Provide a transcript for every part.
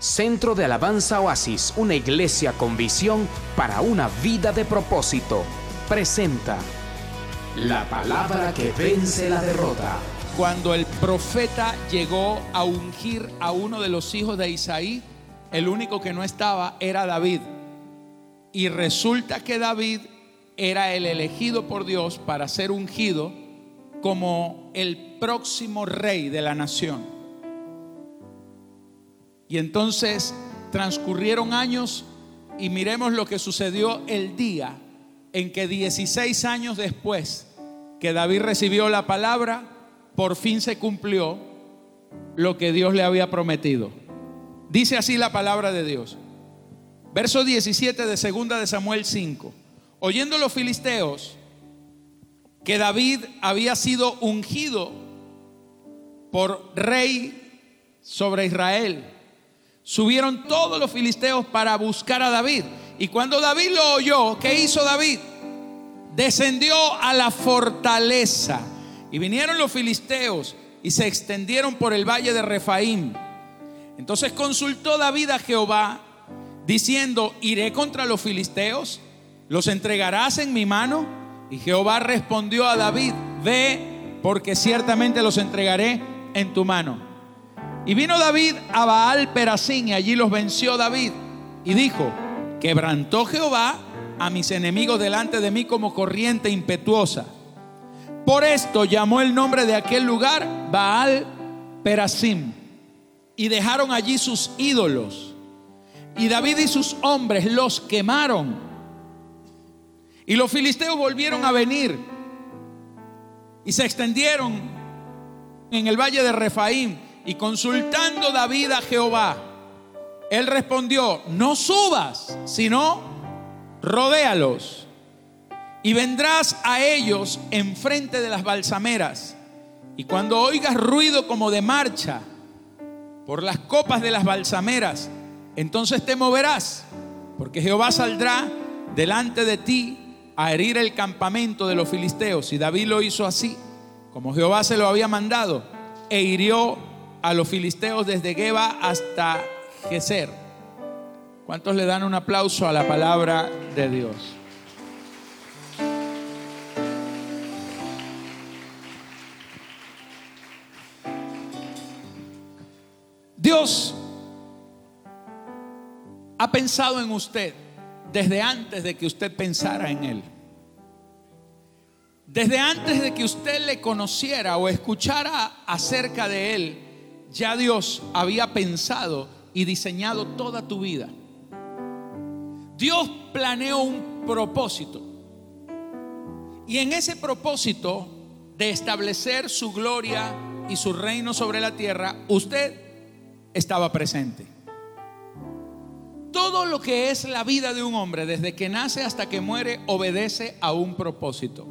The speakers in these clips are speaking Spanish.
Centro de Alabanza Oasis, una iglesia con visión para una vida de propósito, presenta la palabra que vence la derrota. Cuando el profeta llegó a ungir a uno de los hijos de Isaí, el único que no estaba era David. Y resulta que David era el elegido por Dios para ser ungido como el próximo rey de la nación. Y entonces transcurrieron años y miremos lo que sucedió el día en que 16 años después que David recibió la palabra, por fin se cumplió lo que Dios le había prometido. Dice así la palabra de Dios. Verso 17 de segunda de Samuel 5. Oyendo los filisteos que David había sido ungido por rey sobre Israel, subieron todos los filisteos para buscar a David. Y cuando David lo oyó, ¿qué hizo David? Descendió a la fortaleza. Y vinieron los filisteos y se extendieron por el valle de Refaim. Entonces consultó David a Jehová, diciendo, iré contra los filisteos, los entregarás en mi mano. Y Jehová respondió a David, ve, porque ciertamente los entregaré en tu mano. Y vino David a Baal Perasín y allí los venció David. Y dijo, quebrantó Jehová a mis enemigos delante de mí como corriente impetuosa. Por esto llamó el nombre de aquel lugar Baal Perasim. Y dejaron allí sus ídolos. Y David y sus hombres los quemaron. Y los filisteos volvieron a venir. Y se extendieron en el valle de Refaim y consultando David a Jehová, él respondió, no subas, sino rodéalos. Y vendrás a ellos enfrente de las balsameras. Y cuando oigas ruido como de marcha por las copas de las balsameras, entonces te moverás, porque Jehová saldrá delante de ti a herir el campamento de los filisteos. Y David lo hizo así, como Jehová se lo había mandado, e hirió a los filisteos desde Geba hasta Geser. ¿Cuántos le dan un aplauso a la palabra de Dios? Dios ha pensado en usted desde antes de que usted pensara en Él. Desde antes de que usted le conociera o escuchara acerca de Él, ya Dios había pensado y diseñado toda tu vida. Dios planeó un propósito. Y en ese propósito de establecer su gloria y su reino sobre la tierra, usted estaba presente. Todo lo que es la vida de un hombre, desde que nace hasta que muere, obedece a un propósito.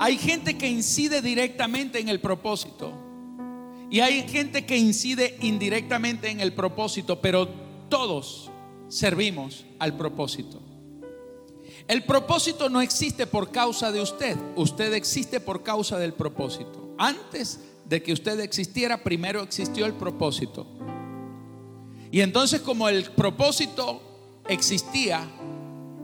Hay gente que incide directamente en el propósito y hay gente que incide indirectamente en el propósito, pero todos servimos al propósito. El propósito no existe por causa de usted, usted existe por causa del propósito. Antes de que usted existiera, primero existió el propósito. Y entonces como el propósito existía,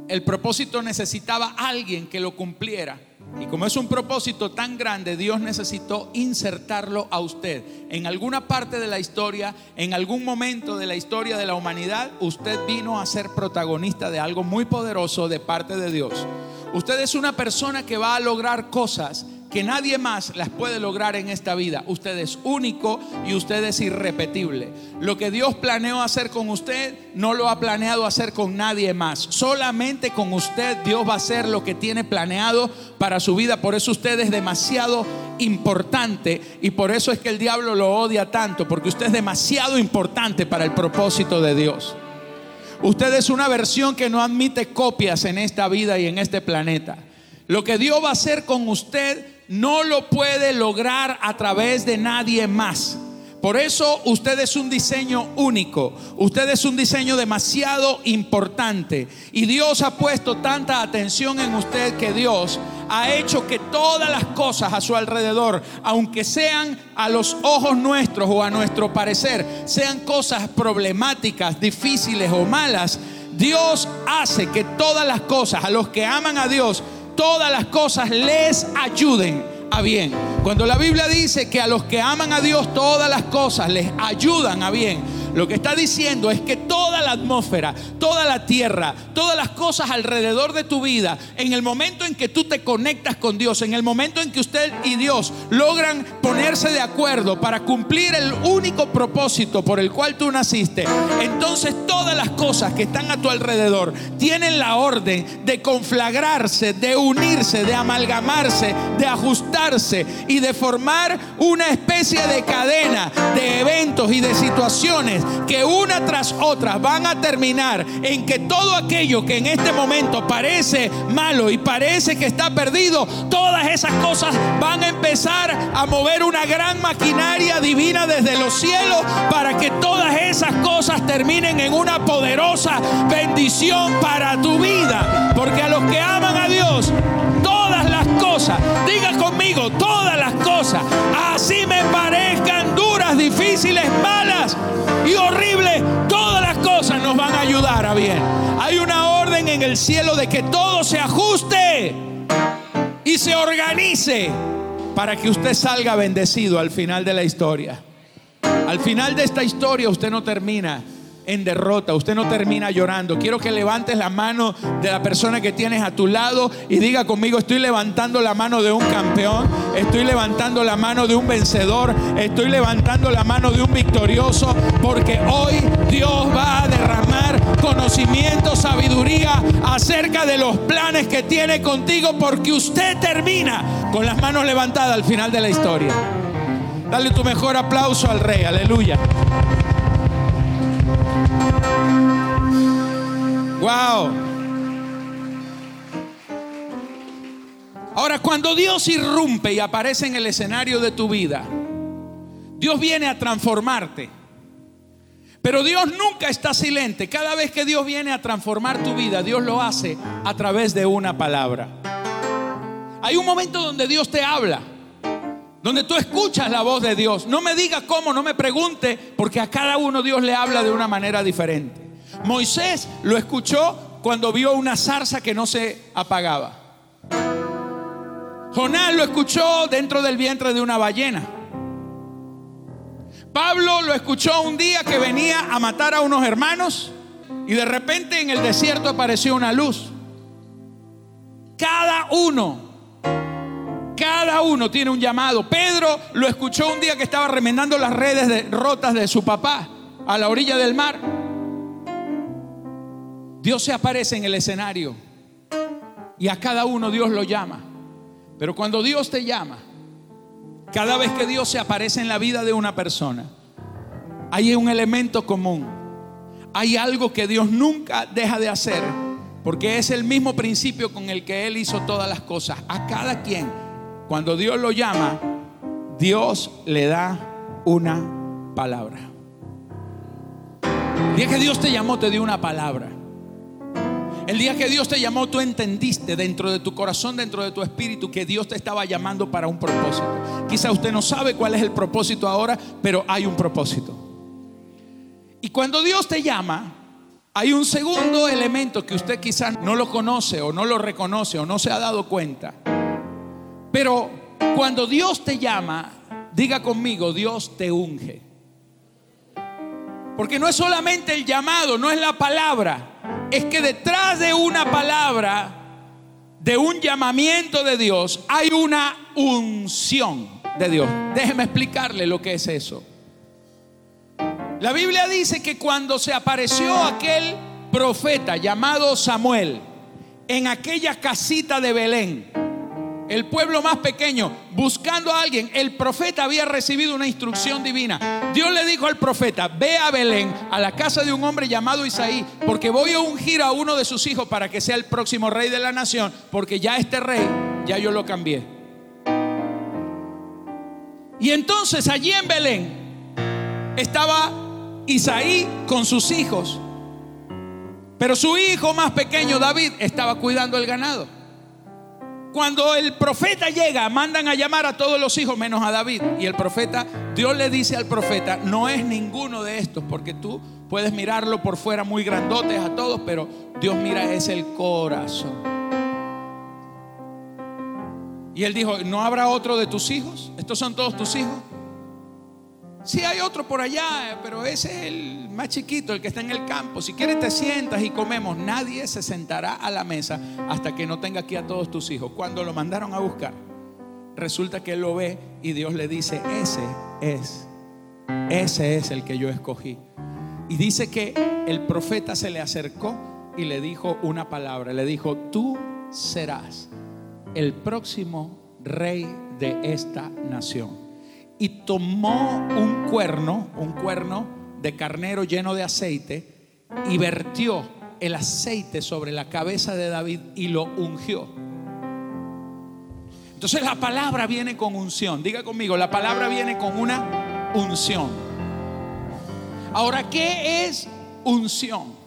el propósito necesitaba alguien que lo cumpliera. Y como es un propósito tan grande, Dios necesitó insertarlo a usted. En alguna parte de la historia, en algún momento de la historia de la humanidad, usted vino a ser protagonista de algo muy poderoso de parte de Dios. Usted es una persona que va a lograr cosas que nadie más las puede lograr en esta vida. Usted es único y usted es irrepetible. Lo que Dios planeó hacer con usted no lo ha planeado hacer con nadie más. Solamente con usted Dios va a hacer lo que tiene planeado para su vida. Por eso usted es demasiado importante y por eso es que el diablo lo odia tanto, porque usted es demasiado importante para el propósito de Dios. Usted es una versión que no admite copias en esta vida y en este planeta. Lo que Dios va a hacer con usted no lo puede lograr a través de nadie más. Por eso usted es un diseño único, usted es un diseño demasiado importante y Dios ha puesto tanta atención en usted que Dios ha hecho que todas las cosas a su alrededor, aunque sean a los ojos nuestros o a nuestro parecer, sean cosas problemáticas, difíciles o malas, Dios hace que todas las cosas, a los que aman a Dios, todas las cosas les ayuden a bien. Cuando la Biblia dice que a los que aman a Dios todas las cosas les ayudan a bien, lo que está diciendo es que toda la atmósfera, toda la tierra, todas las cosas alrededor de tu vida, en el momento en que tú te conectas con Dios, en el momento en que usted y Dios logran ponerse de acuerdo para cumplir el único propósito por el cual tú naciste, entonces todas las cosas que están a tu alrededor tienen la orden de conflagrarse, de unirse, de amalgamarse, de ajustarse y de formar una especie de cadena de eventos y de situaciones que una tras otra van a terminar en que todo aquello que en este momento parece malo y parece que está perdido, todas esas cosas van a empezar a mover una gran maquinaria divina desde los cielos para que todas esas cosas terminen en una poderosa bendición para tu vida. Porque a los que aman a Dios, todas las cosas, diga conmigo, todas las cosas, así me parezcan y horrible, todas las cosas nos van a ayudar a bien. Hay una orden en el cielo de que todo se ajuste y se organice para que usted salga bendecido al final de la historia. Al final de esta historia usted no termina en derrota, usted no termina llorando. Quiero que levantes la mano de la persona que tienes a tu lado y diga conmigo, estoy levantando la mano de un campeón, estoy levantando la mano de un vencedor, estoy levantando la mano de un victorioso, porque hoy Dios va a derramar conocimiento, sabiduría acerca de los planes que tiene contigo, porque usted termina con las manos levantadas al final de la historia. Dale tu mejor aplauso al rey, aleluya. Wow. Ahora, cuando Dios irrumpe y aparece en el escenario de tu vida, Dios viene a transformarte. Pero Dios nunca está silente. Cada vez que Dios viene a transformar tu vida, Dios lo hace a través de una palabra. Hay un momento donde Dios te habla, donde tú escuchas la voz de Dios. No me diga cómo, no me pregunte, porque a cada uno Dios le habla de una manera diferente. Moisés lo escuchó cuando vio una zarza que no se apagaba. Jonás lo escuchó dentro del vientre de una ballena. Pablo lo escuchó un día que venía a matar a unos hermanos y de repente en el desierto apareció una luz. Cada uno, cada uno tiene un llamado. Pedro lo escuchó un día que estaba remendando las redes rotas de su papá a la orilla del mar. Dios se aparece en el escenario y a cada uno Dios lo llama. Pero cuando Dios te llama, cada vez que Dios se aparece en la vida de una persona, hay un elemento común. Hay algo que Dios nunca deja de hacer, porque es el mismo principio con el que Él hizo todas las cosas. A cada quien, cuando Dios lo llama, Dios le da una palabra. El que Dios te llamó, te dio una palabra. El día que Dios te llamó, tú entendiste dentro de tu corazón, dentro de tu espíritu, que Dios te estaba llamando para un propósito. Quizá usted no sabe cuál es el propósito ahora, pero hay un propósito. Y cuando Dios te llama, hay un segundo elemento que usted quizás no lo conoce o no lo reconoce o no se ha dado cuenta. Pero cuando Dios te llama, diga conmigo, Dios te unge. Porque no es solamente el llamado, no es la palabra es que detrás de una palabra, de un llamamiento de Dios, hay una unción de Dios. Déjeme explicarle lo que es eso. La Biblia dice que cuando se apareció aquel profeta llamado Samuel en aquella casita de Belén, el pueblo más pequeño, buscando a alguien, el profeta había recibido una instrucción divina. Dios le dijo al profeta, ve a Belén, a la casa de un hombre llamado Isaí, porque voy a ungir a uno de sus hijos para que sea el próximo rey de la nación, porque ya este rey, ya yo lo cambié. Y entonces allí en Belén estaba Isaí con sus hijos, pero su hijo más pequeño, David, estaba cuidando el ganado. Cuando el profeta llega, mandan a llamar a todos los hijos menos a David. Y el profeta, Dios le dice al profeta, no es ninguno de estos, porque tú puedes mirarlo por fuera muy grandotes a todos, pero Dios mira es el corazón. Y él dijo, ¿no habrá otro de tus hijos? ¿Estos son todos tus hijos? Sí hay otro por allá, pero ese es el más chiquito, el que está en el campo. Si quieres te sientas y comemos. Nadie se sentará a la mesa hasta que no tenga aquí a todos tus hijos. Cuando lo mandaron a buscar, resulta que él lo ve y Dios le dice, ese es, ese es el que yo escogí. Y dice que el profeta se le acercó y le dijo una palabra. Le dijo, tú serás el próximo rey de esta nación y tomó un cuerno, un cuerno de carnero lleno de aceite y vertió el aceite sobre la cabeza de David y lo ungió. Entonces la palabra viene con unción. Diga conmigo, la palabra viene con una unción. Ahora, ¿qué es unción?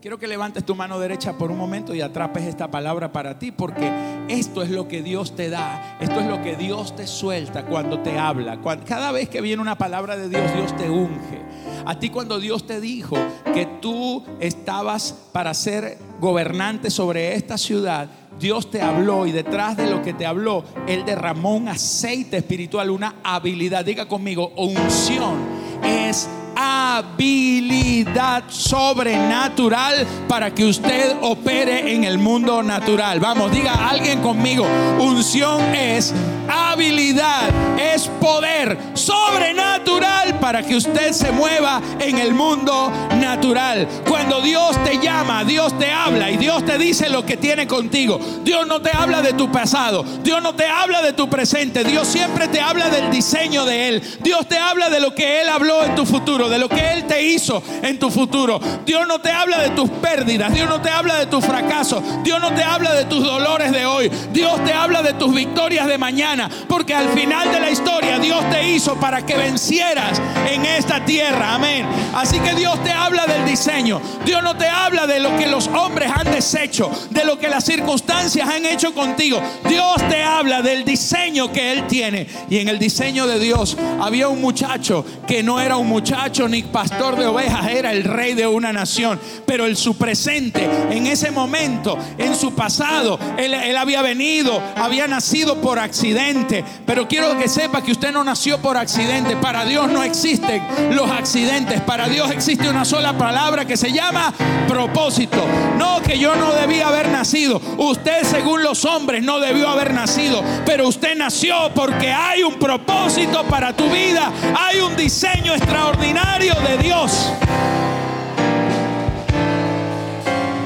Quiero que levantes tu mano derecha por un momento y atrapes esta palabra para ti, porque esto es lo que Dios te da, esto es lo que Dios te suelta cuando te habla. Cada vez que viene una palabra de Dios, Dios te unge. A ti cuando Dios te dijo que tú estabas para ser gobernante sobre esta ciudad, Dios te habló y detrás de lo que te habló, Él derramó un aceite espiritual, una habilidad. Diga conmigo, unción es habilidad sobrenatural para que usted opere en el mundo natural. Vamos, diga alguien conmigo, unción es habilidad, es poder sobrenatural para que usted se mueva en el mundo natural. Cuando Dios te llama, Dios te habla y Dios te dice lo que tiene contigo. Dios no te habla de tu pasado, Dios no te habla de tu presente, Dios siempre te habla del diseño de Él. Dios te habla de lo que Él habló en tu futuro de lo que Él te hizo en tu futuro. Dios no te habla de tus pérdidas, Dios no te habla de tus fracasos, Dios no te habla de tus dolores de hoy, Dios te habla de tus victorias de mañana, porque al final de la historia Dios te hizo para que vencieras en esta tierra, amén. Así que Dios te habla del diseño, Dios no te habla de lo que los hombres han deshecho, de lo que las circunstancias han hecho contigo, Dios te habla del diseño que Él tiene. Y en el diseño de Dios había un muchacho que no era un muchacho, ni pastor de ovejas, era el rey de una nación. Pero en su presente, en ese momento, en su pasado, él, había venido, había nacido por accidente. Pero quiero que sepa que usted no nació por accidente. Para Dios no existen los accidentes. Para Dios existe una sola palabra que se llama propósito. No que yo no debía haber nacido. Usted según los hombres no debió haber nacido. Pero usted nació porque hay un propósito para tu vida. Hay un diseño extraordinario de Dios.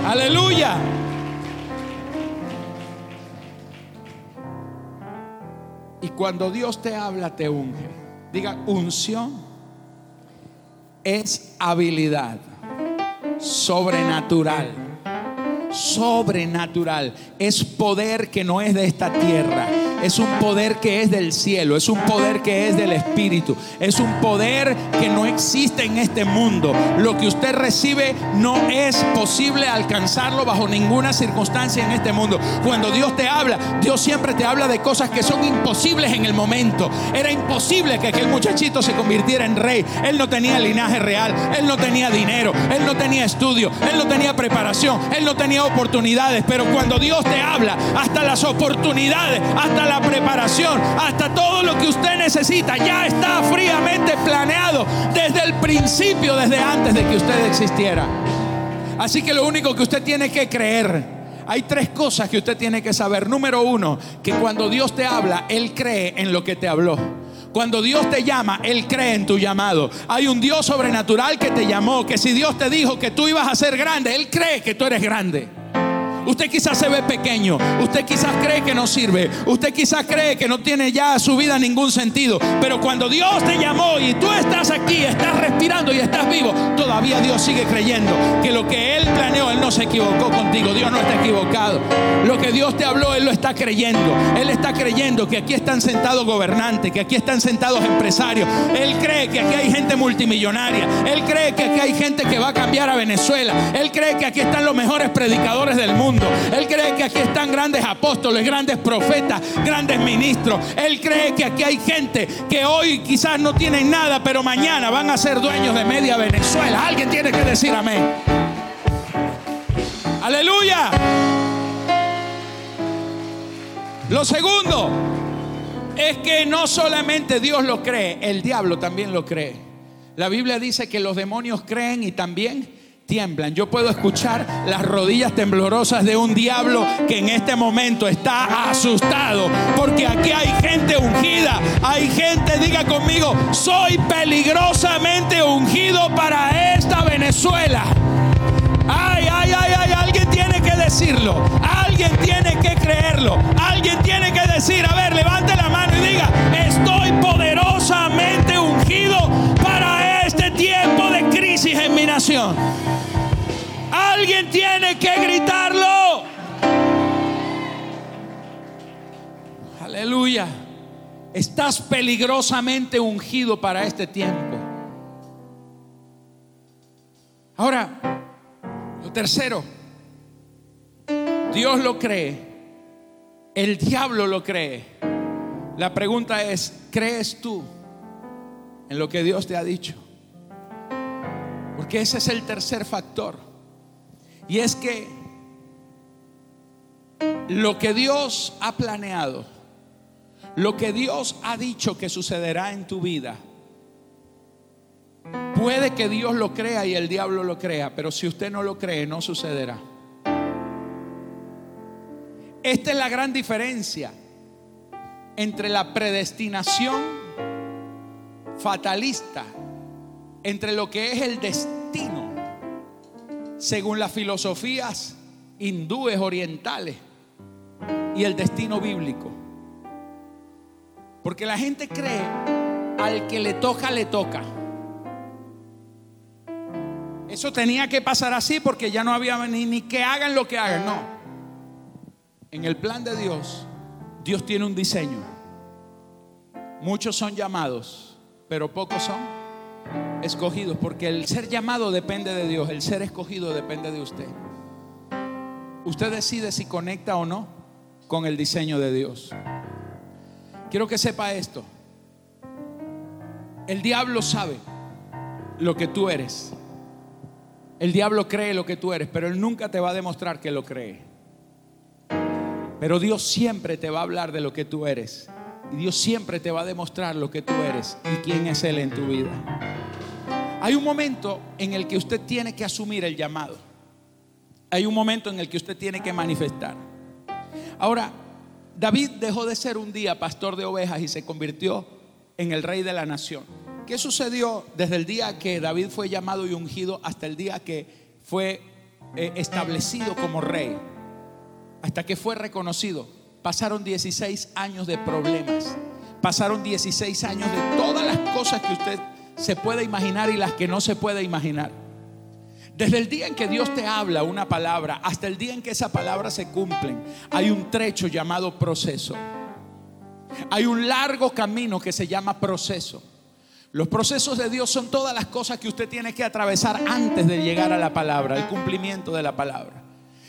Aleluya. Y cuando Dios te habla, te unge. Diga, unción es habilidad sobrenatural. Sobrenatural. Es poder que no es de esta tierra es un poder que es del cielo, es un poder que es del Espíritu, es un poder que no existe en este mundo. Lo que usted recibe no es posible alcanzarlo bajo ninguna circunstancia en este mundo. Cuando Dios te habla, Dios siempre te habla de cosas que son imposibles en el momento. Era imposible que aquel muchachito se convirtiera en rey. Él no tenía linaje real, él no tenía dinero, él no tenía estudio, él no tenía preparación, él no tenía oportunidades. Pero cuando Dios te habla, hasta las oportunidades, hasta la preparación, hasta todo lo que usted necesita, ya está fríamente planeado desde el principio, desde antes de que usted existiera. Así que lo único que usted tiene que creer, hay tres cosas que usted tiene que saber. Número uno, que cuando Dios te habla, Él cree en lo que te habló. Cuando Dios te llama, Él cree en tu llamado. Hay un Dios sobrenatural que te llamó, que si Dios te dijo que tú ibas a ser grande, Él cree que tú eres grande. Usted quizás se ve pequeño. Usted quizás cree que no sirve. Usted quizás cree que no tiene ya su vida ningún sentido. Pero cuando Dios te llamó y tú estás aquí, estás respirando y estás vivo, todavía Dios sigue creyendo que lo que Él planeó, Él no se equivocó contigo. Dios no está equivocado. Lo que Dios te habló, Él lo está creyendo. Él está creyendo que aquí están sentados gobernantes, que aquí están sentados empresarios. Él cree que aquí hay gente multimillonaria. Él cree que aquí hay gente que va a cambiar a Venezuela. Él cree que aquí están los mejores predicadores del mundo. Él cree que aquí están grandes apóstoles, grandes profetas, grandes ministros. Él cree que aquí hay gente que hoy quizás no tienen nada, pero mañana van a ser dueños de media Venezuela. Alguien tiene que decir amén. Aleluya. Lo segundo es que no solamente Dios lo cree, el diablo también lo cree. La Biblia dice que los demonios creen y también tiemblan. Yo puedo escuchar las rodillas temblorosas de un diablo que en este momento está asustado. Porque aquí hay gente ungida. Hay gente, diga conmigo, soy peligrosamente ungido para esta Venezuela. Ay, ay, ay, ay, alguien tiene que decirlo. Alguien tiene que creerlo. Alguien tiene que decir, a ver, levante la mano y diga, estoy poderosamente ungido en mi nación. Alguien tiene que gritarlo. Aleluya. Estás peligrosamente ungido para este tiempo. Ahora, lo tercero, Dios lo cree, el diablo lo cree. La pregunta es, ¿crees tú en lo que Dios te ha dicho? Porque ese es el tercer factor. Y es que lo que Dios ha planeado, lo que Dios ha dicho que sucederá en tu vida, puede que Dios lo crea y el diablo lo crea, pero si usted no lo cree, no sucederá. Esta es la gran diferencia entre la predestinación fatalista, entre lo que es el destino según las filosofías hindúes orientales y el destino bíblico. Porque la gente cree al que le toca, le toca. Eso tenía que pasar así porque ya no había ni, ni que hagan lo que hagan. No. En el plan de Dios, Dios tiene un diseño. Muchos son llamados, pero pocos son escogidos, porque el ser llamado depende de Dios, el ser escogido depende de usted. Usted decide si conecta o no con el diseño de Dios. Quiero que sepa esto. El diablo sabe lo que tú eres. El diablo cree lo que tú eres, pero él nunca te va a demostrar que lo cree. Pero Dios siempre te va a hablar de lo que tú eres. Y Dios siempre te va a demostrar lo que tú eres y quién es Él en tu vida. Hay un momento en el que usted tiene que asumir el llamado. Hay un momento en el que usted tiene que manifestar. Ahora, David dejó de ser un día pastor de ovejas y se convirtió en el rey de la nación. ¿Qué sucedió desde el día que David fue llamado y ungido hasta el día que fue eh, establecido como rey? Hasta que fue reconocido. Pasaron 16 años de problemas. Pasaron 16 años de todas las cosas que usted se puede imaginar y las que no se puede imaginar. Desde el día en que Dios te habla una palabra hasta el día en que esa palabra se cumple, hay un trecho llamado proceso. Hay un largo camino que se llama proceso. Los procesos de Dios son todas las cosas que usted tiene que atravesar antes de llegar a la palabra, el cumplimiento de la palabra.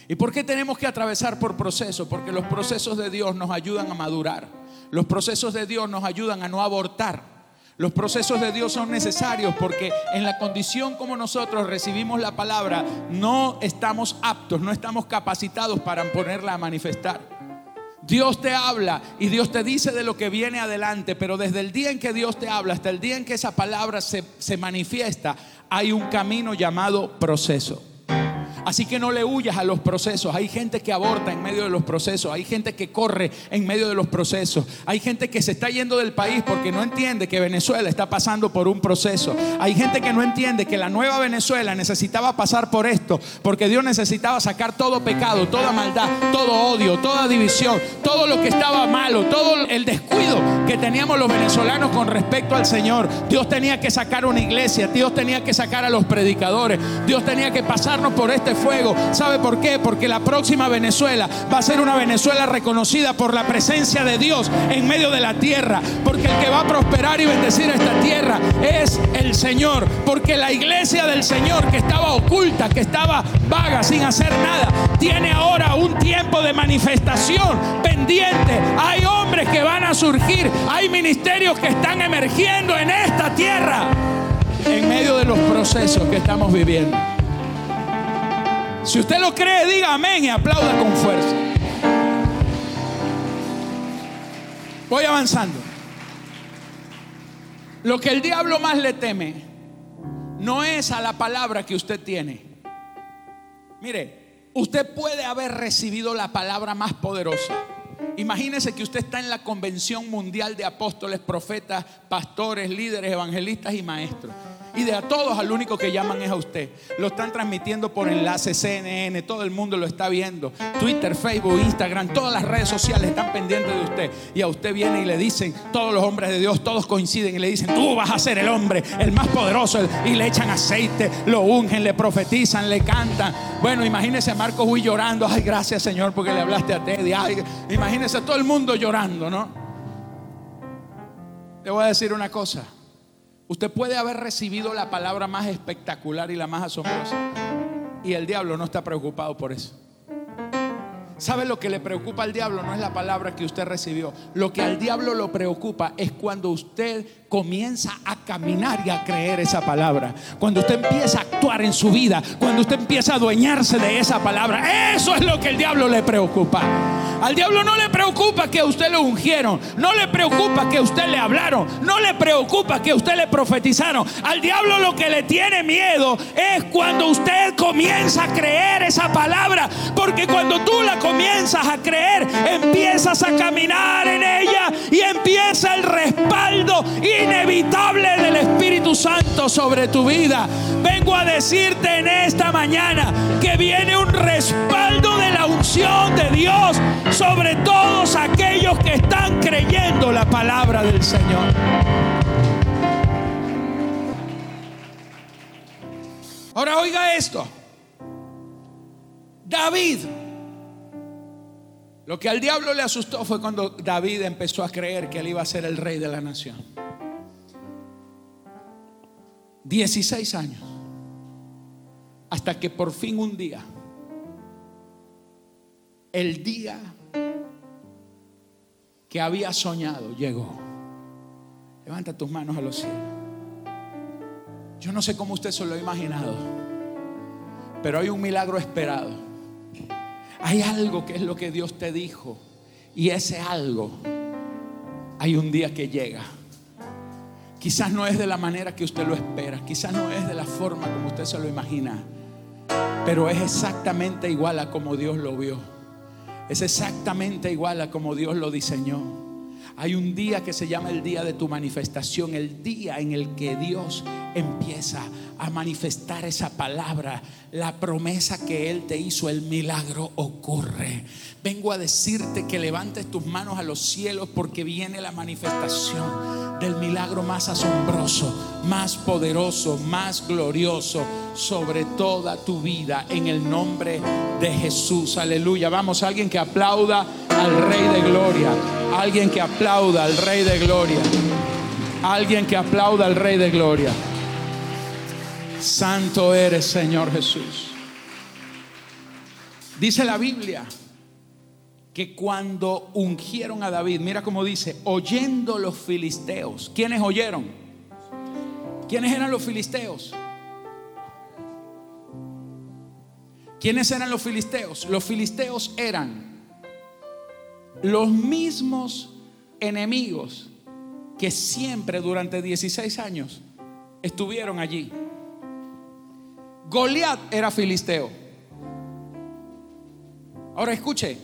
¿Y por qué tenemos que atravesar por proceso? Porque los procesos de Dios nos ayudan a madurar. Los procesos de Dios nos ayudan a no abortar. Los procesos de Dios son necesarios porque en la condición como nosotros recibimos la palabra, no estamos aptos, no estamos capacitados para ponerla a manifestar. Dios te habla y Dios te dice de lo que viene adelante, pero desde el día en que Dios te habla hasta el día en que esa palabra se, se manifiesta, hay un camino llamado proceso. Así que no le huyas a los procesos. Hay gente que aborta en medio de los procesos. Hay gente que corre en medio de los procesos. Hay gente que se está yendo del país porque no entiende que Venezuela está pasando por un proceso. Hay gente que no entiende que la nueva Venezuela necesitaba pasar por esto porque Dios necesitaba sacar todo pecado, toda maldad, todo odio, toda división, todo lo que estaba malo, todo el descuido que teníamos los venezolanos con respecto al Señor. Dios tenía que sacar una iglesia, Dios tenía que sacar a los predicadores, Dios tenía que pasarnos por este fuego. ¿Sabe por qué? Porque la próxima Venezuela va a ser una Venezuela reconocida por la presencia de Dios en medio de la tierra. Porque el que va a prosperar y bendecir esta tierra es el Señor. Porque la iglesia del Señor que estaba oculta, que estaba vaga, sin hacer nada, tiene ahora un tiempo de manifestación pendiente. Hay hombres que van a surgir. Hay ministerios que están emergiendo en esta tierra en medio de los procesos que estamos viviendo. Si usted lo cree, diga amén y aplauda con fuerza. Voy avanzando. Lo que el diablo más le teme no es a la palabra que usted tiene. Mire, usted puede haber recibido la palabra más poderosa Imagínese que usted está en la convención mundial de apóstoles, profetas, pastores, líderes, evangelistas y maestros. Y de a todos al único que llaman es a usted. Lo están transmitiendo por enlace CNN, todo el mundo lo está viendo. Twitter, Facebook, Instagram, todas las redes sociales están pendientes de usted. Y a usted viene y le dicen, todos los hombres de Dios, todos coinciden y le dicen, tú vas a ser el hombre, el más poderoso. Y le echan aceite, lo ungen, le profetizan, le cantan. Bueno, imagínese a Marcos Huy llorando. Ay, gracias Señor porque le hablaste a Teddy. Ay, imagínese a todo el mundo llorando, ¿no? Le voy a decir una cosa. Usted puede haber recibido la palabra más espectacular y la más asombrosa. Y el diablo no está preocupado por eso. ¿Sabe lo que le preocupa al diablo? No es la palabra que usted recibió. Lo que al diablo lo preocupa es cuando usted comienza a caminar y a creer esa palabra. Cuando usted empieza a actuar en su vida. Cuando usted empieza a adueñarse de esa palabra. Eso es lo que el diablo le preocupa. Al diablo no le preocupa que usted lo ungieron. No le preocupa que usted le hablaron. No le preocupa que usted le profetizaron. Al diablo lo que le tiene miedo es cuando usted comienza a creer esa palabra. Porque cuando tú la comienzas a creer, empiezas a caminar en ella y empieza el respaldo inevitable del Espíritu Santo sobre tu vida. Vengo a decirte en esta mañana que viene un respaldo de la unción de Dios sobre todos aquellos que están creyendo la palabra del Señor. Ahora oiga esto. David lo que al diablo le asustó fue cuando David empezó a creer que él iba a ser el rey de la nación. 16 años. Hasta que por fin un día, el día que había soñado llegó. Levanta tus manos a los cielos. Yo no sé cómo usted se lo ha imaginado, pero hay un milagro esperado. Hay algo que es lo que Dios te dijo. Y ese algo, hay un día que llega. Quizás no es de la manera que usted lo espera. Quizás no es de la forma como usted se lo imagina. Pero es exactamente igual a como Dios lo vio. Es exactamente igual a como Dios lo diseñó. Hay un día que se llama el día de tu manifestación, el día en el que Dios empieza a manifestar esa palabra, la promesa que Él te hizo, el milagro ocurre. Vengo a decirte que levantes tus manos a los cielos porque viene la manifestación del milagro más asombroso, más poderoso, más glorioso sobre toda tu vida en el nombre de Jesús. Aleluya. Vamos, alguien que aplauda al Rey de Gloria. Alguien que aplauda al Rey de Gloria. Alguien que aplauda al Rey de Gloria. Santo eres, Señor Jesús. Dice la Biblia que cuando ungieron a David, mira cómo dice, oyendo los filisteos. ¿Quiénes oyeron? ¿Quiénes eran los filisteos? ¿Quiénes eran los filisteos? Los filisteos eran los mismos enemigos que siempre durante 16 años estuvieron allí. Goliat era filisteo. Ahora escuche,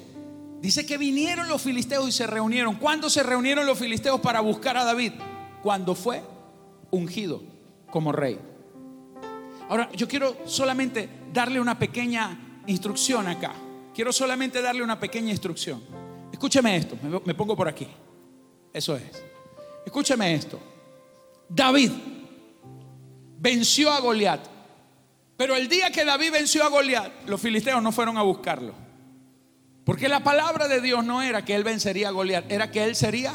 dice que vinieron los filisteos y se reunieron. ¿Cuándo se reunieron los filisteos para buscar a David? Cuando fue ungido como rey. Ahora, yo quiero solamente darle una pequeña instrucción acá. Quiero solamente darle una pequeña instrucción. Escúcheme esto, me, pongo por aquí. Eso es. Escúcheme esto. David venció a Goliat, Pero el día que David venció a Goliat, los filisteos no fueron a buscarlo. Porque la palabra de Dios no era que él vencería a Goliat, era que él sería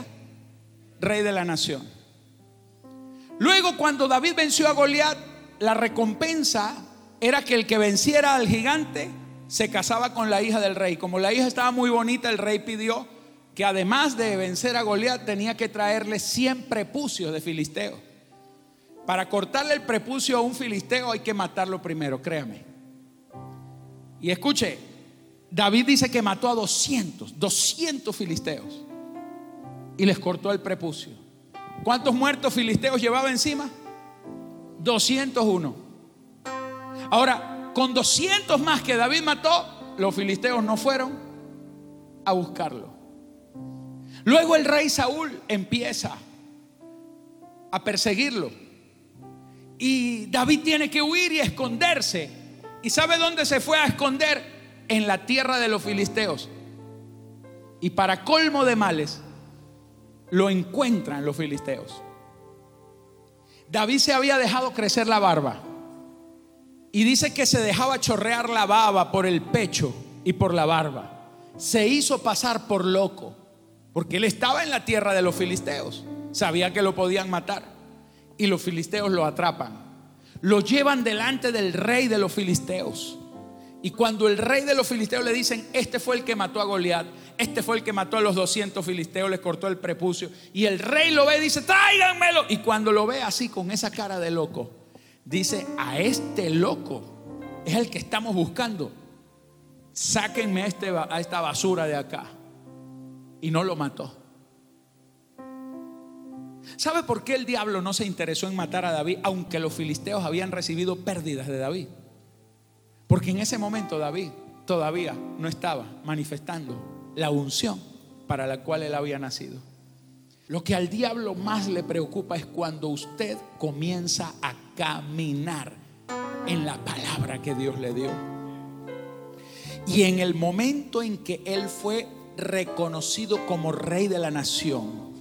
rey de la nación. Luego cuando David venció a Goliat, la recompensa era que el que venciera al gigante se casaba con la hija del rey. Como la hija estaba muy bonita, el rey pidió que además de vencer a Goliat tenía que traerle 100 prepucios de filisteo. Para cortarle el prepucio a un filisteo hay que matarlo primero, créame. Y escuche, David dice que mató a 200, 200 filisteos y les cortó el prepucio. ¿Cuántos muertos filisteos llevaba encima? 201. Ahora, con 200 más que David mató, los filisteos no fueron a buscarlo. Luego el rey Saúl empieza a perseguirlo. Y David tiene que huir y esconderse. ¿Y sabe dónde se fue a esconder? En la tierra de los filisteos. Y para colmo de males, lo encuentran los filisteos. David se había dejado crecer la barba. Y dice que se dejaba chorrear la baba por el pecho y por la barba. Se hizo pasar por loco. Porque él estaba en la tierra de los filisteos. Sabía que lo podían matar. Y los filisteos lo atrapan. Lo llevan delante del rey de los filisteos. Y cuando el rey de los filisteos le dicen, este fue el que mató a Goliat, este fue el que mató a los 200 filisteos, les cortó el prepucio. Y el rey lo ve y dice, tráiganmelo. Y cuando lo ve así, con esa cara de loco, dice, a este loco es el que estamos buscando. Sáquenme este, a esta basura de acá. Y no lo mató. ¿Sabe por qué el diablo no se interesó en matar a David, aunque los filisteos habían recibido pérdidas de David? Porque en ese momento David todavía no estaba manifestando la unción para la cual él había nacido. Lo que al diablo más le preocupa es cuando usted comienza a caminar en la palabra que Dios le dio. Y en el momento en que él fue reconocido como rey de la nación,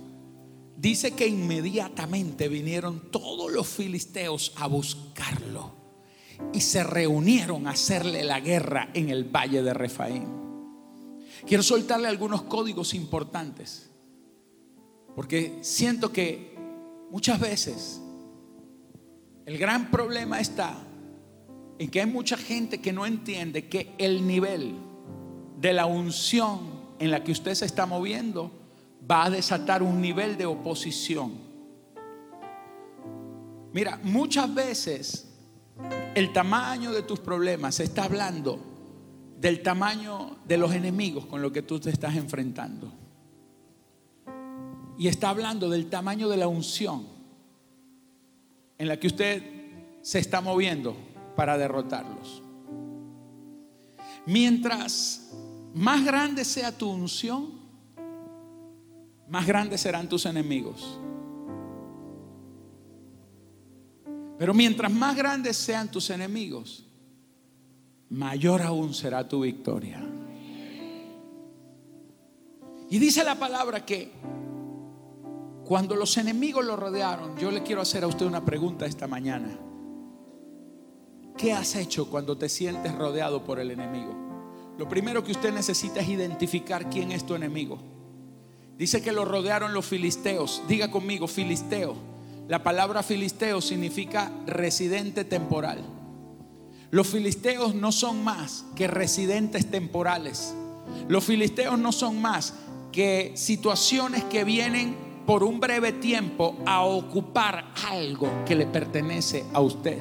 dice que inmediatamente vinieron todos los filisteos a buscarlo y se reunieron a hacerle la guerra en el valle de Refaín. Quiero soltarle algunos códigos importantes, porque siento que muchas veces el gran problema está en que hay mucha gente que no entiende que el nivel de la unción en la que usted se está moviendo va a desatar un nivel de oposición. Mira, muchas veces el tamaño de tus problemas se está hablando del tamaño de los enemigos con los que tú te estás enfrentando. Y está hablando del tamaño de la unción en la que usted se está moviendo para derrotarlos. Mientras más grande sea tu unción, más grandes serán tus enemigos. Pero mientras más grandes sean tus enemigos, mayor aún será tu victoria. Y dice la palabra que cuando los enemigos lo rodearon, yo le quiero hacer a usted una pregunta esta mañana. ¿Qué has hecho cuando te sientes rodeado por el enemigo? Lo primero que usted necesita es identificar quién es tu enemigo. Dice que lo rodearon los filisteos. Diga conmigo, filisteo. La palabra filisteo significa residente temporal. Los filisteos no son más que residentes temporales. Los filisteos no son más que situaciones que vienen por un breve tiempo a ocupar algo que le pertenece a usted.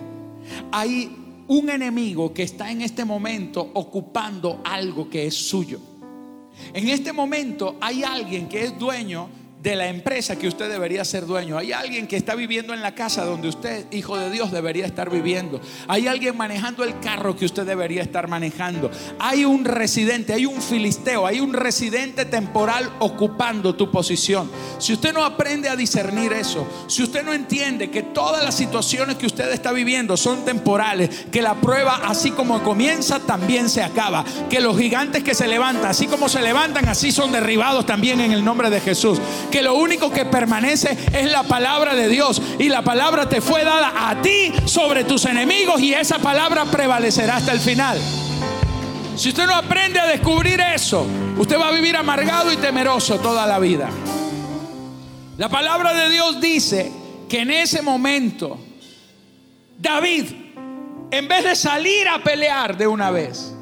Hay un enemigo que está en este momento ocupando algo que es suyo. En este momento hay alguien que es dueño de la empresa que usted debería ser dueño. Hay alguien que está viviendo en la casa donde usted, hijo de Dios, debería estar viviendo. Hay alguien manejando el carro que usted debería estar manejando. Hay un residente, hay un filisteo, hay un residente temporal ocupando tu posición. Si usted no aprende a discernir eso, si usted no entiende que todas las situaciones que usted está viviendo son temporales, que la prueba así como comienza también se acaba, que los gigantes que se levantan, así como se levantan, así son derribados también en el nombre de Jesús Porque lo único que permanece es la palabra de Dios. Y la palabra te fue dada a ti sobre tus enemigos y esa palabra prevalecerá hasta el final. Si usted no aprende a descubrir eso, usted va a vivir amargado y temeroso toda la vida. La palabra de Dios dice que en ese momento David, en vez de salir a pelear de una vez,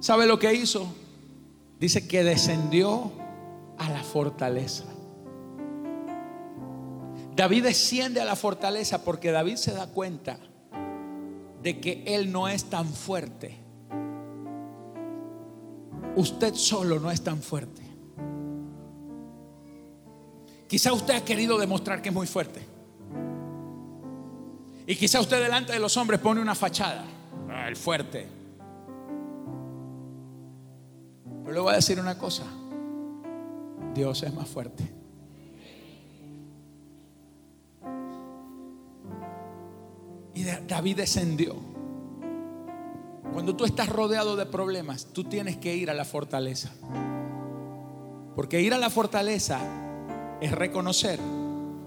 ¿sabe lo que hizo? Dice que descendió a la fortaleza. David desciende a la fortaleza porque David se da cuenta de que Él no es tan fuerte. Usted solo no es tan fuerte. Quizá usted ha querido demostrar que es muy fuerte. Y quizá usted delante de los hombres pone una fachada. Ah, el fuerte. Pero le voy a decir una cosa. Dios es más fuerte. Y David descendió. Cuando tú estás rodeado de problemas, tú tienes que ir a la fortaleza. Porque ir a la fortaleza es reconocer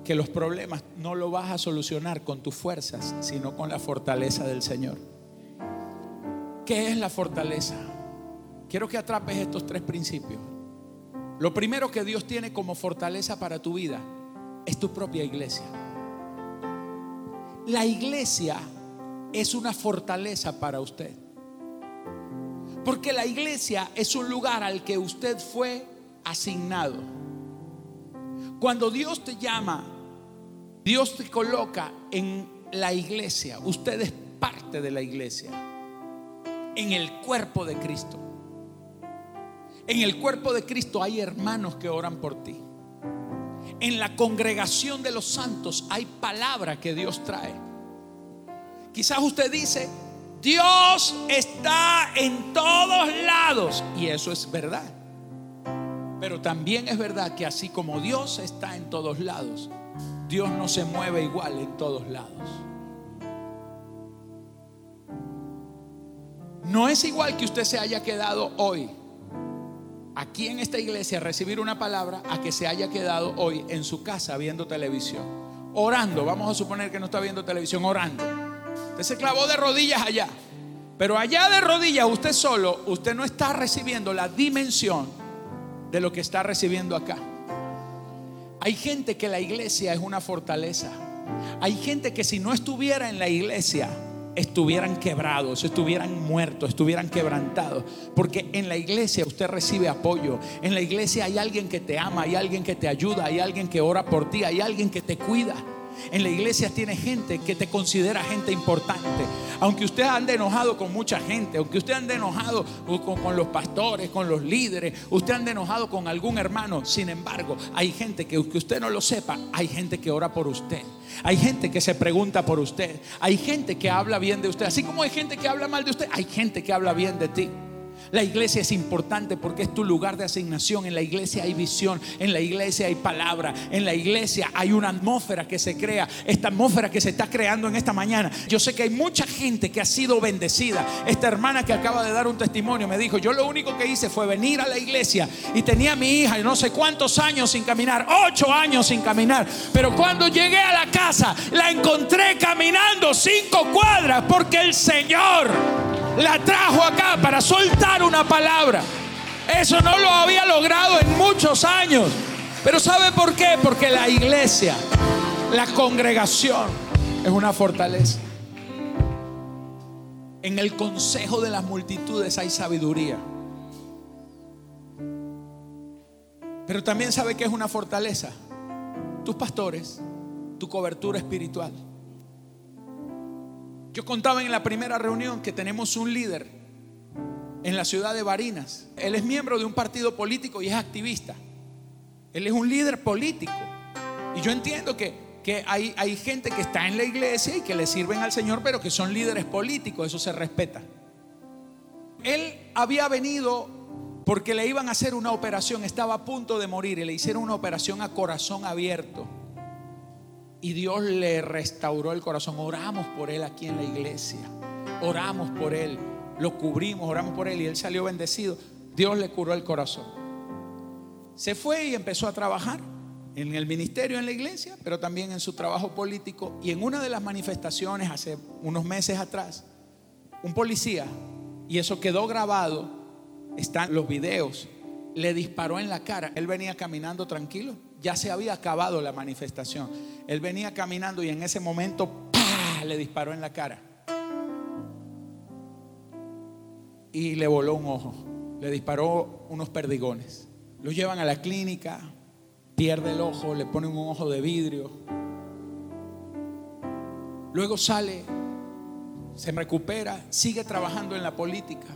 que los problemas no lo vas a solucionar con tus fuerzas, sino con la fortaleza del Señor. ¿Qué es la fortaleza? Quiero que atrapes estos tres principios. Lo primero que Dios tiene como fortaleza para tu vida es tu propia iglesia. La iglesia es una fortaleza para usted. Porque la iglesia es un lugar al que usted fue asignado. Cuando Dios te llama, Dios te coloca en la iglesia. Usted es parte de la iglesia. En el cuerpo de Cristo. En el cuerpo de Cristo hay hermanos que oran por ti en la congregación de los santos hay palabra que Dios trae. Quizás usted dice, Dios está en todos lados. Y eso es verdad. Pero también es verdad que así como Dios está en todos lados, Dios no se mueve igual en todos lados. No es igual que usted se haya quedado hoy aquí en esta iglesia recibir una palabra a que se haya quedado hoy en su casa viendo televisión. Orando, vamos a suponer que no está viendo televisión, orando. Usted se clavó de rodillas allá. Pero allá de rodillas, usted solo, usted no está recibiendo la dimensión de lo que está recibiendo acá. Hay gente que la iglesia es una fortaleza. Hay gente que si no estuviera en la iglesia, estuvieran quebrados, estuvieran muertos, estuvieran quebrantados. Porque en la iglesia usted recibe apoyo. En la iglesia hay alguien que te ama, hay alguien que te ayuda, hay alguien que ora por ti, hay alguien que te cuida. En la iglesia tiene gente que te considera gente importante. Aunque usted ande enojado con mucha gente, aunque usted ande enojado con, los pastores, con los líderes, usted ande enojado con algún hermano, sin embargo, hay gente que, que usted no lo sepa, hay gente que ora por usted. Hay gente que se pregunta por usted. Hay gente que habla bien de usted. Así como hay gente que habla mal de usted, hay gente que habla bien de ti. La iglesia es importante porque es tu lugar de asignación. En la iglesia hay visión, en la iglesia hay palabra, en la iglesia hay una atmósfera que se crea, esta atmósfera que se está creando en esta mañana. Yo sé que hay mucha gente que ha sido bendecida. Esta hermana que acaba de dar un testimonio me dijo, yo lo único que hice fue venir a la iglesia y tenía a mi hija y no sé cuántos años sin caminar, ocho años sin caminar. Pero cuando llegué a la casa la encontré caminando cinco cuadras porque el Señor la trajo acá para soltar una palabra. Eso no lo había logrado en muchos años. Pero ¿sabe por qué? Porque la iglesia, la congregación es una fortaleza. En el consejo de las multitudes hay sabiduría. Pero también sabe que es una fortaleza. Tus pastores, tu cobertura espiritual. Yo contaba en la primera reunión que tenemos un líder en la ciudad de Barinas. Él es miembro de un partido político y es activista. Él es un líder político. Y yo entiendo que, que hay, hay gente que está en la iglesia y que le sirven al Señor, pero que son líderes políticos. Eso se respeta. Él había venido porque le iban a hacer una operación, estaba a punto de morir y le hicieron una operación a corazón abierto y Dios le restauró el corazón. Oramos por él aquí en la iglesia. Oramos por él. Lo cubrimos, oramos por él y él salió bendecido. Dios le curó el corazón. Se fue y empezó a trabajar en el ministerio, en la iglesia, pero también en su trabajo político. Y en una de las manifestaciones hace unos meses atrás, un policía, y eso quedó grabado, están los videos, le disparó en la cara. Él venía caminando tranquilo, ya se había acabado la manifestación. Él venía caminando y en ese momento le disparó en la cara. Y le voló un ojo, le disparó unos perdigones. Lo llevan a la clínica, pierde el ojo, le ponen un ojo de vidrio. Luego sale, se recupera, sigue trabajando en la política.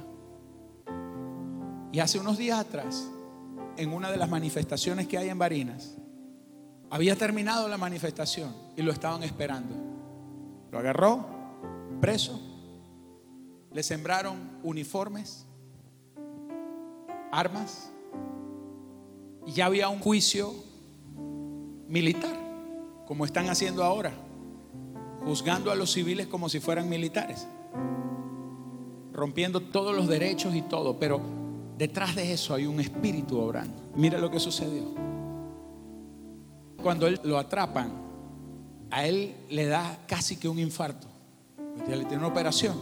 Y hace unos días atrás, en una de las manifestaciones que hay en Barinas, había terminado la manifestación y lo estaban esperando. Lo agarró, preso, le sembraron uniformes, armas, y ya había un juicio militar, como están haciendo ahora, juzgando a los civiles como si fueran militares, rompiendo todos los derechos y todo, pero detrás de eso hay un espíritu obrando. Mira lo que sucedió. Cuando él lo atrapan, a él le da casi que un infarto. Le tiene una operación.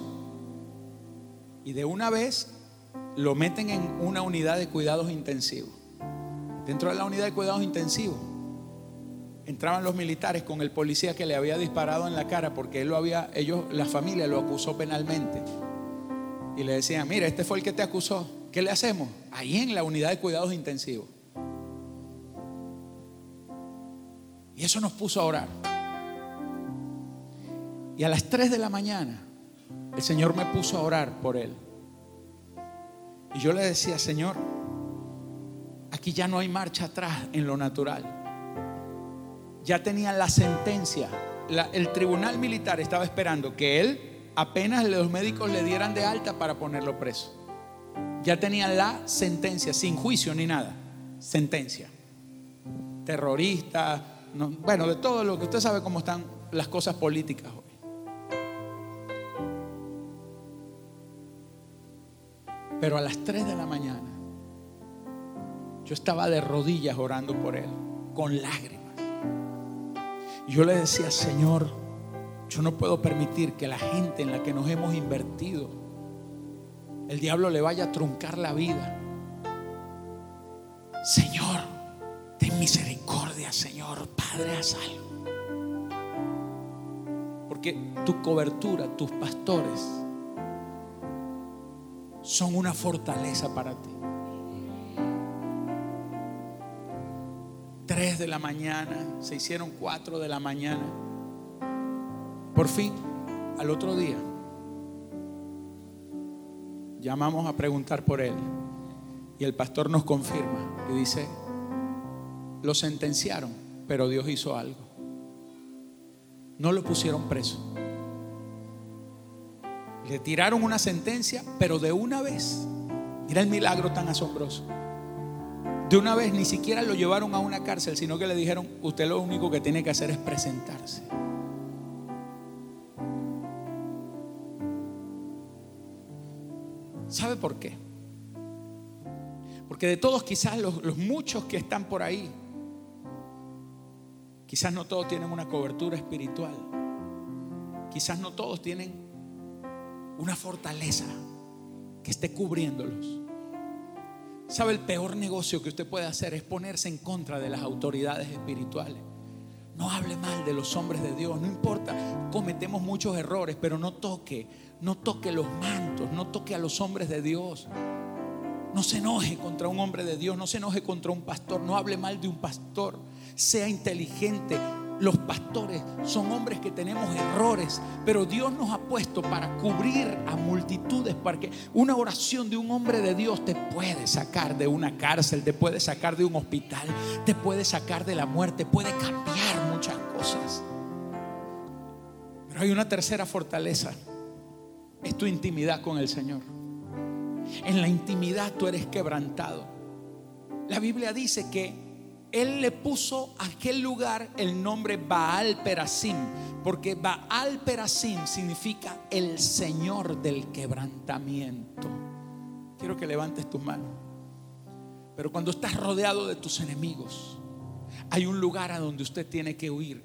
Y de una vez lo meten en una unidad de cuidados intensivos. Dentro de la unidad de cuidados intensivos entraban los militares con el policía que le había disparado en la cara porque él lo había, ellos, la familia lo acusó penalmente. Y le decían, mira, este fue el que te acusó. ¿Qué le hacemos? Ahí en la unidad de cuidados intensivos. Y eso nos puso a orar. Y a las 3 de la mañana el Señor me puso a orar por él. Y yo le decía, Señor, Aquí ya no hay marcha atrás en lo natural. Ya tenían la sentencia. el tribunal militar estaba esperando que él, apenas los médicos le dieran de alta para ponerlo preso. Ya tenían la sentencia, sin juicio ni nada. Sentencia. Terrorista, bueno, de todo lo que usted sabe cómo están las cosas políticas hoy. Pero a las 3 de la mañana yo estaba de rodillas orando por él, con lágrimas. Y yo le decía, Señor, yo no puedo permitir que la gente en la que nos hemos invertido, el diablo le vaya a truncar la vida. Señor, ten misericordia, Señor, Padre, haz algo. Porque tu cobertura, tus pastores, son una fortaleza para ti. 3 de la mañana, se hicieron 4 de la mañana. Por fin, al otro día, llamamos a preguntar por él y el pastor nos confirma y dice, lo sentenciaron, pero Dios hizo algo. No lo pusieron preso. Le tiraron una sentencia, pero de una vez. Mira el milagro tan asombroso. De una vez ni siquiera lo llevaron a una cárcel, sino que le dijeron, usted lo único que tiene que hacer es presentarse. Por qué? Porque de todos quizás los, muchos que están por ahí, quizás no todos tienen una cobertura espiritual. Quizás no todos tienen una fortaleza que esté cubriéndolos. ¿Sabe el peor negocio que usted puede hacer es ponerse en contra de las autoridades espirituales? No hable mal de los hombres de Dios, no importa, cometemos muchos errores, pero no toque, no toque los mantos, no toque a los hombres de Dios. No se enoje contra un hombre de Dios, no se enoje contra un pastor, no hable mal de un pastor. Sea inteligente, los pastores son hombres que tenemos errores, pero Dios nos ha puesto para cubrir a multitudes, para que una oración de un hombre de Dios te puede sacar de una cárcel, te puede sacar de un hospital, te puede sacar de la muerte, puede cambiar muchas cosas. Pero hay una tercera fortaleza, es tu intimidad con el Señor. En la intimidad tú eres quebrantado. La Biblia dice que él le puso a aquel lugar el nombre Baal Perasim, porque Baal Perasim significa el Señor del quebrantamiento. Quiero que levantes tus manos. Pero cuando estás rodeado de tus enemigos, hay un lugar a donde usted tiene que huir,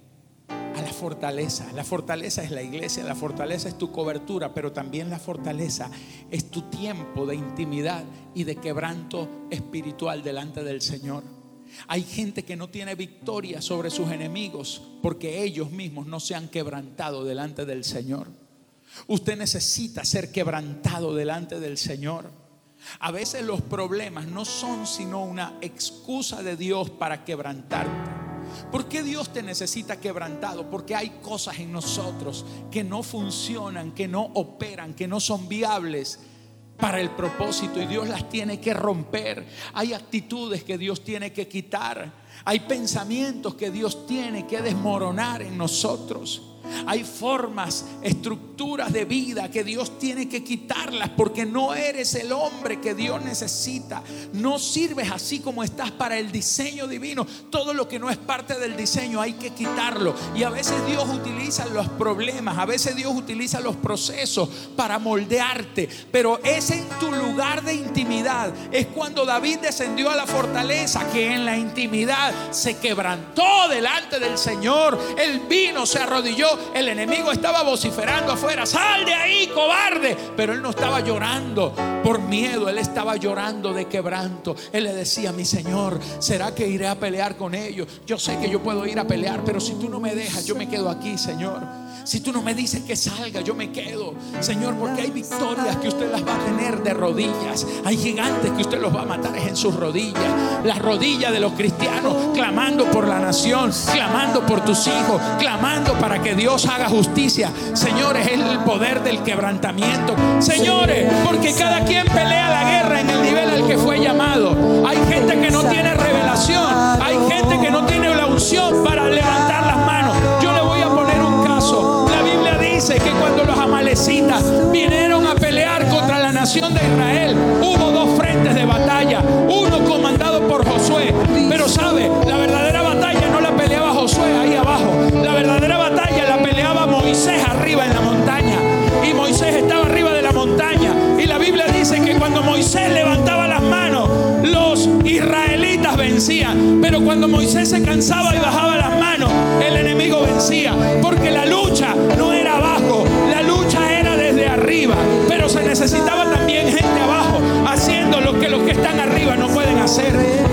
fortaleza. La fortaleza es la iglesia, la fortaleza es tu cobertura, pero también la fortaleza es tu tiempo de intimidad y de quebranto espiritual delante del Señor. Hay gente que no tiene victoria sobre sus enemigos porque ellos mismos no se han quebrantado delante del Señor. Usted necesita ser quebrantado delante del Señor. A veces los problemas no son sino una excusa de Dios para quebrantarte. ¿Por qué Dios te necesita quebrantado? Porque hay cosas en nosotros que no funcionan, que no operan, que no son viables para el propósito y Dios las tiene que romper. Hay actitudes que Dios tiene que quitar. Hay pensamientos que Dios tiene que desmoronar en nosotros. Hay formas, estructuras de vida que Dios tiene que quitarlas porque no eres el hombre que Dios necesita. No sirves así como estás para el diseño divino. Todo lo que no es parte del diseño hay que quitarlo. Y a veces Dios utiliza los problemas, a veces Dios utiliza los procesos para moldearte. Pero es en tu lugar de intimidad. Es cuando David descendió a la fortaleza que en la intimidad se quebrantó delante del Señor. El vino se arrodilló el enemigo estaba vociferando afuera, sal de ahí, cobarde. Pero él no estaba llorando por miedo, él estaba llorando de quebranto. Él le decía, mi Señor, ¿será que iré a pelear con ellos? Yo sé que yo puedo ir a pelear, pero si tú no me dejas, yo me quedo aquí, Señor. Si tú no me dices que salga, yo me quedo. Señor, porque hay victorias que usted las va a tener de rodillas. Hay gigantes que usted los va a matar en sus rodillas. Las rodillas de los cristianos clamando por la nación, clamando por tus hijos, clamando para que Dios haga justicia. Señores, es el poder del quebrantamiento. Señores, porque cada quien pelea la guerra en el nivel al que fue llamado. Hay gente que no tiene revelación. Hay gente que no tiene la unción para levantar las manos. Yo le voy a poner un caso. La Biblia dice que cuando los amalecitas vinieron Pero cuando Moisés se cansaba y bajaba las manos, el enemigo vencía. Porque la lucha no era abajo, la lucha era desde arriba. Pero se necesitaba también gente abajo haciendo lo que los que están arriba no pueden hacer.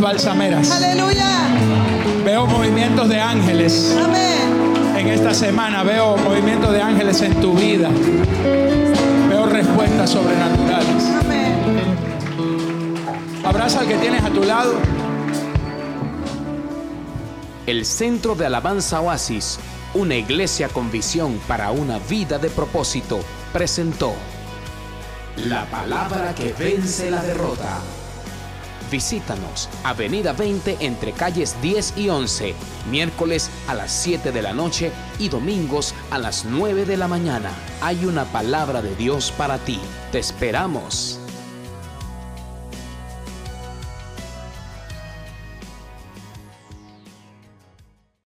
balsameras. Aleluya. Veo movimientos de ángeles. Amén. En esta semana veo movimientos de ángeles en tu vida. Veo respuestas sobrenaturales. Amén. Abraza al que tienes a tu lado. El Centro de Alabanza Oasis, una iglesia con visión para una vida de propósito, presentó la palabra que vence la derrota. Visítanos, Avenida 20 entre calles 10 y 11, miércoles a las 7 de la noche y domingos a las 9 de la mañana. Hay una palabra de Dios para ti. Te esperamos.